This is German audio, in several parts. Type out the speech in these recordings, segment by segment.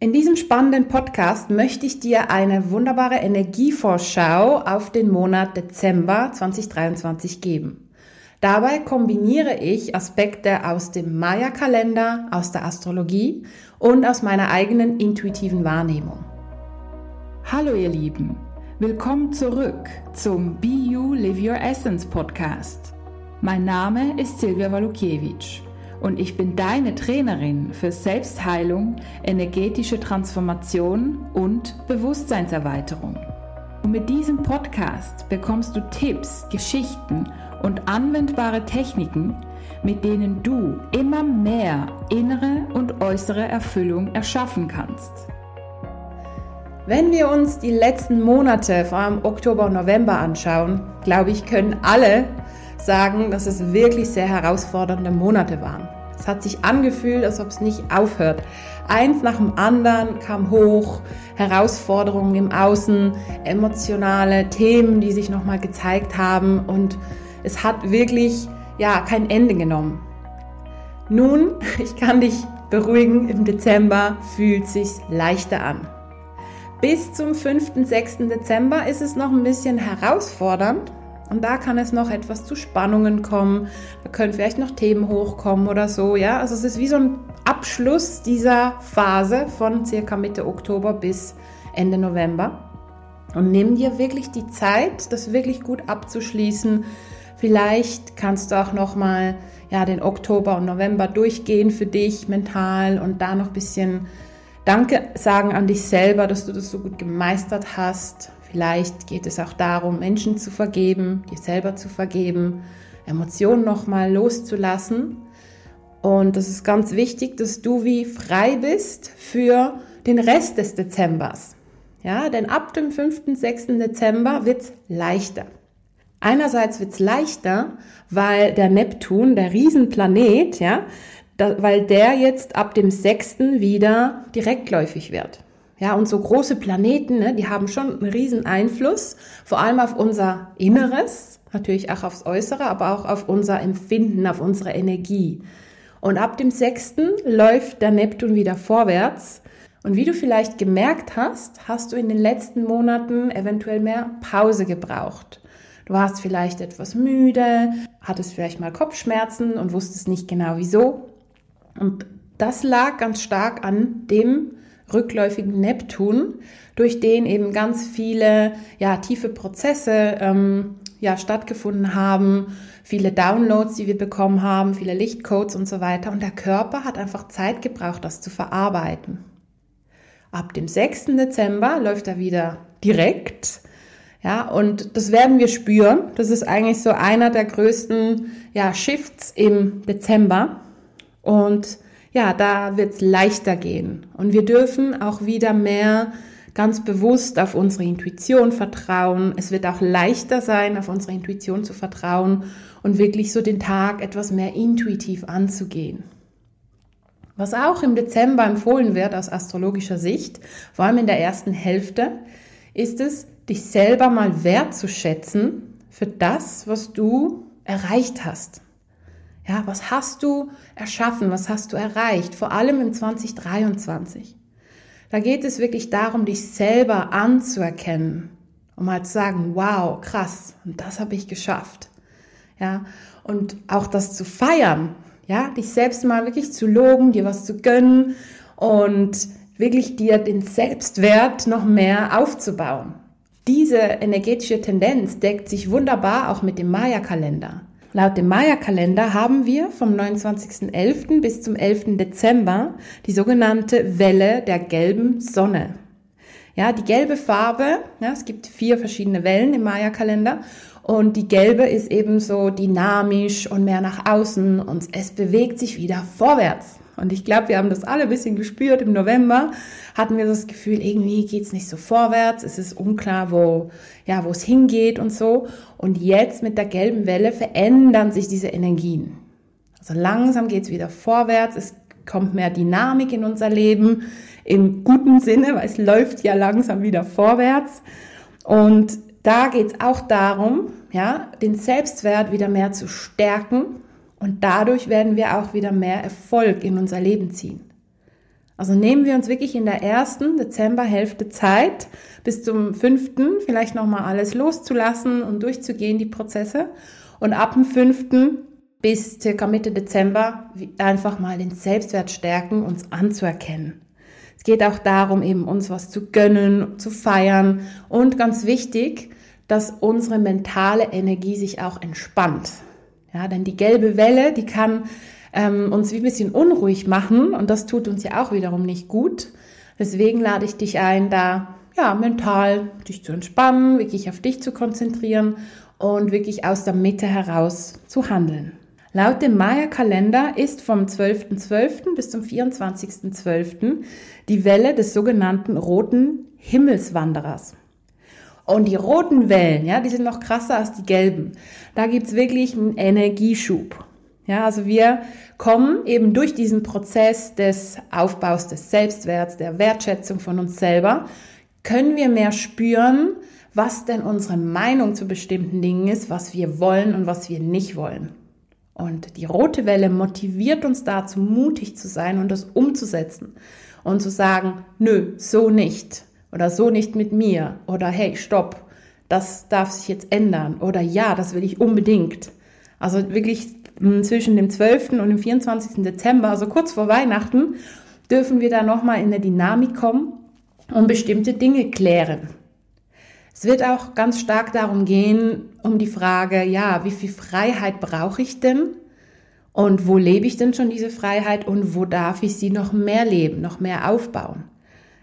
In diesem spannenden Podcast möchte ich dir eine wunderbare Energievorschau auf den Monat Dezember 2023 geben. Dabei kombiniere ich Aspekte aus dem Maya-Kalender, aus der Astrologie und aus meiner eigenen intuitiven Wahrnehmung. Hallo ihr Lieben, willkommen zurück zum Be You Live Your Essence Podcast. Mein Name ist Silvia Walukiewicz und ich bin deine Trainerin für Selbstheilung, energetische Transformation und Bewusstseinserweiterung. Und mit diesem Podcast bekommst du Tipps, Geschichten und anwendbare Techniken, mit denen du immer mehr innere und äußere Erfüllung erschaffen kannst. Wenn wir uns die letzten Monate, vor allem Oktober und November anschauen, glaube ich, können alle sagen, dass es wirklich sehr herausfordernde Monate waren. Es hat sich angefühlt, als ob es nicht aufhört. Eins nach dem anderen kam hoch, Herausforderungen im Außen, emotionale Themen, die sich nochmal gezeigt haben und es hat wirklich ja kein Ende genommen. Nun, ich kann dich beruhigen, im Dezember fühlt sich's leichter an. Bis zum 5. 6. Dezember ist es noch ein bisschen herausfordernd, und da kann es noch etwas zu Spannungen kommen. Da können vielleicht noch Themen hochkommen oder so. Ja, also es ist wie so ein Abschluss dieser Phase von circa Mitte Oktober bis Ende November. Und nimm dir wirklich die Zeit, das wirklich gut abzuschließen. Vielleicht kannst du auch noch mal ja den Oktober und November durchgehen für dich mental und da noch ein bisschen Danke sagen an dich selber, dass du das so gut gemeistert hast. Vielleicht geht es auch darum, Menschen zu vergeben, dir selber zu vergeben, Emotionen nochmal loszulassen. Und das ist ganz wichtig, dass du wie frei bist für den Rest des Dezembers. Ja, denn ab dem 5., 6. Dezember wird's leichter. Einerseits wird's leichter, weil der Neptun, der Riesenplanet, ja, da, weil der jetzt ab dem 6. wieder direktläufig wird. Ja, und so große Planeten, ne, die haben schon einen riesen Einfluss, vor allem auf unser Inneres, natürlich auch aufs Äußere, aber auch auf unser Empfinden, auf unsere Energie. Und ab dem 6. läuft der Neptun wieder vorwärts. Und wie du vielleicht gemerkt hast, hast du in den letzten Monaten eventuell mehr Pause gebraucht. Du warst vielleicht etwas müde, hattest vielleicht mal Kopfschmerzen und wusstest nicht genau wieso. Und das lag ganz stark an dem rückläufigen Neptun, durch den eben ganz viele ja, tiefe Prozesse ähm, ja, stattgefunden haben, viele Downloads, die wir bekommen haben, viele Lichtcodes und so weiter. Und der Körper hat einfach Zeit gebraucht, das zu verarbeiten. Ab dem 6. Dezember läuft er wieder direkt. Ja, und das werden wir spüren. Das ist eigentlich so einer der größten ja, Shifts im Dezember. Und ja, da wird es leichter gehen. Und wir dürfen auch wieder mehr ganz bewusst auf unsere Intuition vertrauen. Es wird auch leichter sein, auf unsere Intuition zu vertrauen und wirklich so den Tag etwas mehr intuitiv anzugehen. Was auch im Dezember empfohlen wird aus astrologischer Sicht, vor allem in der ersten Hälfte, ist es, dich selber mal wertzuschätzen für das, was du erreicht hast. Ja, was hast du erschaffen? Was hast du erreicht? Vor allem im 2023. Da geht es wirklich darum, dich selber anzuerkennen, um mal zu sagen, wow, krass, und das habe ich geschafft. Ja, und auch das zu feiern, ja, dich selbst mal wirklich zu loben, dir was zu gönnen und wirklich dir den Selbstwert noch mehr aufzubauen. Diese energetische Tendenz deckt sich wunderbar auch mit dem Maya-Kalender. Laut dem Maya-Kalender haben wir vom 29.11. bis zum 11. Dezember die sogenannte Welle der gelben Sonne. Ja, die gelbe Farbe, ja, es gibt vier verschiedene Wellen im Maya-Kalender und die gelbe ist eben so dynamisch und mehr nach außen und es bewegt sich wieder vorwärts. Und ich glaube, wir haben das alle ein bisschen gespürt. Im November hatten wir das Gefühl, irgendwie geht's nicht so vorwärts. Es ist unklar, wo, ja, es hingeht und so. Und jetzt mit der gelben Welle verändern sich diese Energien. Also langsam geht's wieder vorwärts. Es kommt mehr Dynamik in unser Leben im guten Sinne, weil es läuft ja langsam wieder vorwärts. Und da geht's auch darum, ja, den Selbstwert wieder mehr zu stärken und dadurch werden wir auch wieder mehr Erfolg in unser Leben ziehen. Also nehmen wir uns wirklich in der ersten Dezemberhälfte Zeit, bis zum fünften vielleicht nochmal alles loszulassen und durchzugehen, die Prozesse. Und ab dem fünften bis circa Mitte Dezember einfach mal den Selbstwert stärken, uns anzuerkennen. Es geht auch darum, eben uns was zu gönnen, zu feiern und ganz wichtig, dass unsere mentale Energie sich auch entspannt. Ja, denn die gelbe Welle, die kann ähm, uns wie ein bisschen unruhig machen und das tut uns ja auch wiederum nicht gut. Deswegen lade ich dich ein, da ja mental dich zu entspannen, wirklich auf dich zu konzentrieren und wirklich aus der Mitte heraus zu handeln. Laut dem Maya-Kalender ist vom 12.12. .12. bis zum 24.12. die Welle des sogenannten roten Himmelswanderers. Und die roten Wellen, ja, die sind noch krasser als die gelben. Da gibt's wirklich einen Energieschub. Ja, also wir kommen eben durch diesen Prozess des Aufbaus des Selbstwerts, der Wertschätzung von uns selber, können wir mehr spüren, was denn unsere Meinung zu bestimmten Dingen ist, was wir wollen und was wir nicht wollen. Und die rote Welle motiviert uns dazu, mutig zu sein und das umzusetzen und zu sagen, nö, so nicht oder so nicht mit mir oder hey, stopp, das darf sich jetzt ändern oder ja, das will ich unbedingt. Also wirklich zwischen dem 12. und dem 24. Dezember, also kurz vor Weihnachten, dürfen wir da nochmal in eine Dynamik kommen und bestimmte Dinge klären. Es wird auch ganz stark darum gehen, um die Frage, ja, wie viel Freiheit brauche ich denn? Und wo lebe ich denn schon diese Freiheit und wo darf ich sie noch mehr leben, noch mehr aufbauen?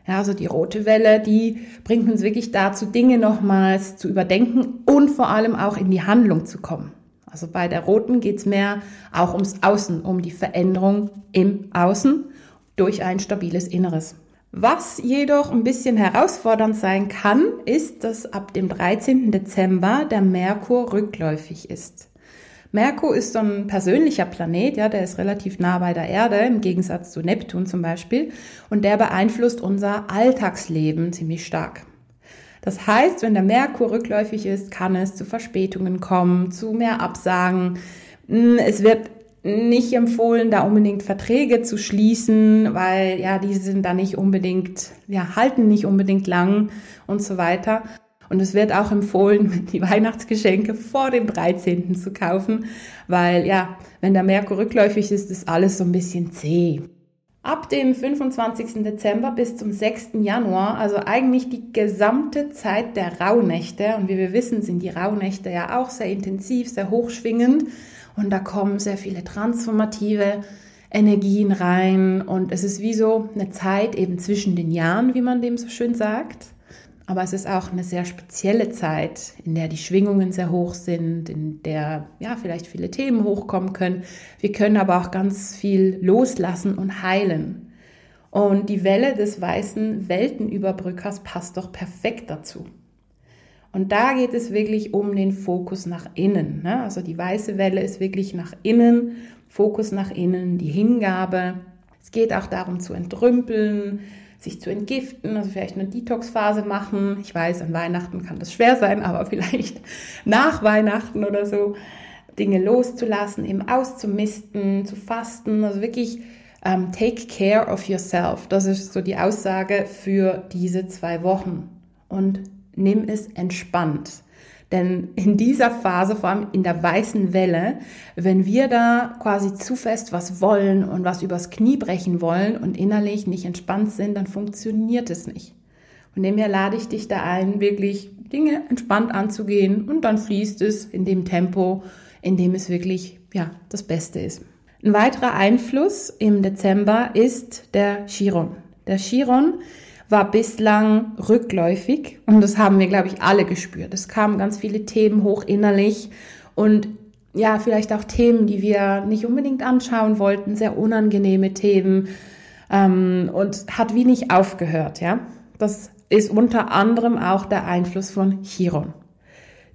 Ja, also die rote Welle, die bringt uns wirklich dazu, Dinge nochmals zu überdenken und vor allem auch in die Handlung zu kommen. Also bei der roten geht's mehr auch ums Außen, um die Veränderung im Außen durch ein stabiles Inneres. Was jedoch ein bisschen herausfordernd sein kann, ist, dass ab dem 13. Dezember der Merkur rückläufig ist. Merkur ist so ein persönlicher Planet, ja, der ist relativ nah bei der Erde, im Gegensatz zu Neptun zum Beispiel, und der beeinflusst unser Alltagsleben ziemlich stark. Das heißt, wenn der Merkur rückläufig ist, kann es zu Verspätungen kommen, zu mehr Absagen. Es wird nicht empfohlen, da unbedingt Verträge zu schließen, weil ja, diese sind da nicht unbedingt, ja, halten nicht unbedingt lang und so weiter. Und es wird auch empfohlen, die Weihnachtsgeschenke vor dem 13. zu kaufen, weil ja, wenn der Merkur rückläufig ist, ist alles so ein bisschen zäh. Ab dem 25. Dezember bis zum 6. Januar, also eigentlich die gesamte Zeit der Rauhnächte, und wie wir wissen, sind die Rauhnächte ja auch sehr intensiv, sehr hochschwingend, und da kommen sehr viele transformative Energien rein und es ist wie so eine Zeit eben zwischen den Jahren, wie man dem so schön sagt. Aber es ist auch eine sehr spezielle Zeit, in der die Schwingungen sehr hoch sind, in der ja vielleicht viele Themen hochkommen können. Wir können aber auch ganz viel loslassen und heilen. Und die Welle des weißen Weltenüberbrückers passt doch perfekt dazu. Und da geht es wirklich um den Fokus nach innen. Ne? Also die weiße Welle ist wirklich nach innen, Fokus nach innen, die Hingabe. Es geht auch darum zu entrümpeln, sich zu entgiften, also vielleicht eine Detox-Phase machen. Ich weiß, an Weihnachten kann das schwer sein, aber vielleicht nach Weihnachten oder so Dinge loszulassen, eben auszumisten, zu fasten, also wirklich um, ähm, take care of yourself. Das ist so die Aussage für diese zwei Wochen. Und nimm es entspannt. Denn in dieser Phase, vor allem in der weißen Welle, wenn wir da quasi zu fest was wollen und was übers Knie brechen wollen und innerlich nicht entspannt sind, dann funktioniert es nicht. Von dem her lade ich dich da ein, wirklich Dinge entspannt anzugehen und dann fließt es in dem Tempo, in dem es wirklich, ja, das Beste ist. Ein weiterer Einfluss im Dezember ist der Chiron. Der Chiron war bislang rückläufig und das haben wir, glaube ich, alle gespürt. Es kamen ganz viele Themen hoch innerlich und ja, vielleicht auch Themen, die wir nicht unbedingt anschauen wollten, sehr unangenehme Themen ähm, und hat wie nicht aufgehört, ja. Das ist unter anderem auch der Einfluss von Chiron.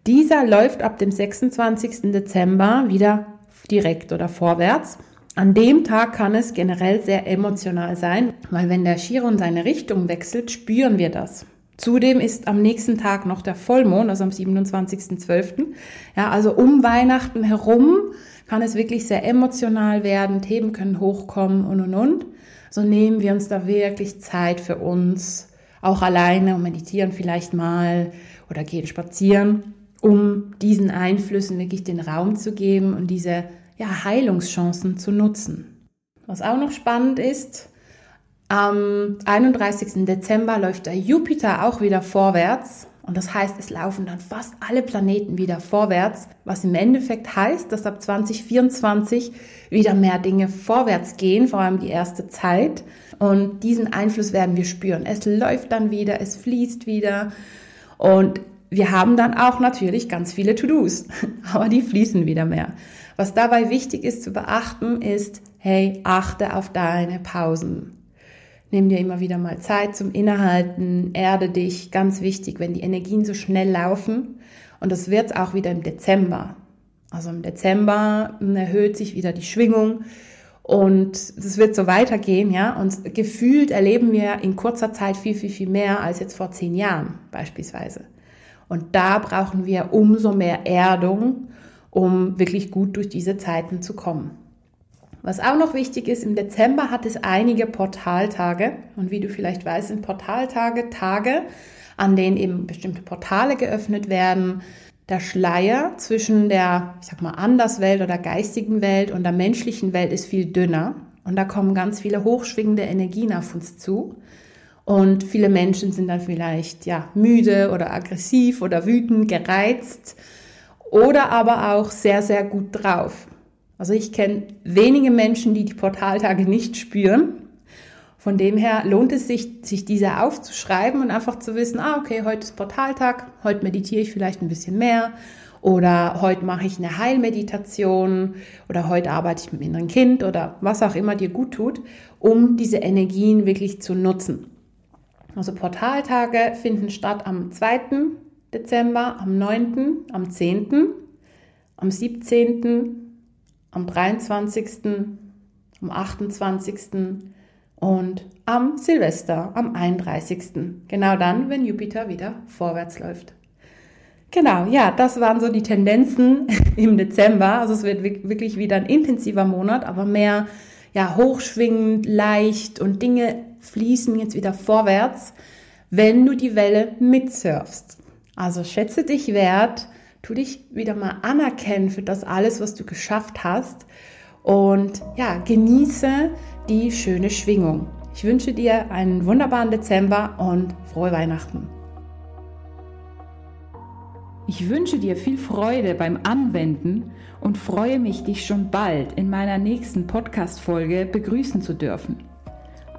Dieser läuft ab dem 26. Dezember wieder direkt oder vorwärts an dem Tag kann es generell sehr emotional sein, weil wenn der Chiron seine Richtung wechselt, spüren wir das. Zudem ist am nächsten Tag noch der Vollmond, also am 27.12. Ja, also um Weihnachten herum kann es wirklich sehr emotional werden, Themen können hochkommen und und und. so nehmen wir uns da wirklich Zeit für uns, auch alleine und meditieren vielleicht mal oder gehen spazieren, um diesen Einflüssen wirklich den Raum zu geben und diese ja, Heilungschancen zu nutzen. Was auch noch spannend ist, am 31. Dezember läuft der Jupiter auch wieder vorwärts. Und das heißt, es laufen dann fast alle Planeten wieder vorwärts, was im Endeffekt heißt, dass ab 2024 wieder mehr Dinge vorwärts gehen, vor allem die erste Zeit. Und diesen Einfluss werden wir spüren. Es läuft dann wieder, es fließt wieder. Und wir haben dann auch natürlich ganz viele To-Dos, aber die fließen wieder mehr. Was dabei wichtig ist zu beachten, ist, hey, achte auf deine Pausen. Nimm dir immer wieder mal Zeit zum Innehalten, erde dich, ganz wichtig, wenn die Energien so schnell laufen. Und das wird auch wieder im Dezember. Also im Dezember erhöht sich wieder die Schwingung und es wird so weitergehen, ja. Und gefühlt erleben wir in kurzer Zeit viel, viel, viel mehr als jetzt vor zehn Jahren beispielsweise. Und da brauchen wir umso mehr Erdung, um wirklich gut durch diese Zeiten zu kommen. Was auch noch wichtig ist, im Dezember hat es einige Portaltage. Und wie du vielleicht weißt, sind Portaltage Tage, an denen eben bestimmte Portale geöffnet werden. Der Schleier zwischen der, ich sag mal, Anderswelt oder geistigen Welt und der menschlichen Welt ist viel dünner. Und da kommen ganz viele hochschwingende Energien auf uns zu. Und viele Menschen sind dann vielleicht ja müde oder aggressiv oder wütend, gereizt oder aber auch sehr, sehr gut drauf. Also ich kenne wenige Menschen, die die Portaltage nicht spüren. Von dem her lohnt es sich, sich diese aufzuschreiben und einfach zu wissen, ah, okay, heute ist Portaltag, heute meditiere ich vielleicht ein bisschen mehr oder heute mache ich eine Heilmeditation oder heute arbeite ich mit dem inneren Kind oder was auch immer dir gut tut, um diese Energien wirklich zu nutzen. Also Portaltage finden statt am 2. Dezember, am 9., am 10., am 17., am 23., am 28. und am Silvester, am 31. Genau dann, wenn Jupiter wieder vorwärts läuft. Genau, ja, das waren so die Tendenzen im Dezember. Also es wird wirklich wieder ein intensiver Monat, aber mehr ja, hochschwingend, leicht und Dinge fließen jetzt wieder vorwärts, wenn du die Welle mitsurfst. Also schätze dich wert, tu dich wieder mal anerkennen für das alles, was du geschafft hast und ja, genieße die schöne Schwingung. Ich wünsche dir einen wunderbaren Dezember und frohe Weihnachten. Ich wünsche dir viel Freude beim Anwenden und freue mich, dich schon bald in meiner nächsten Podcast-Folge begrüßen zu dürfen.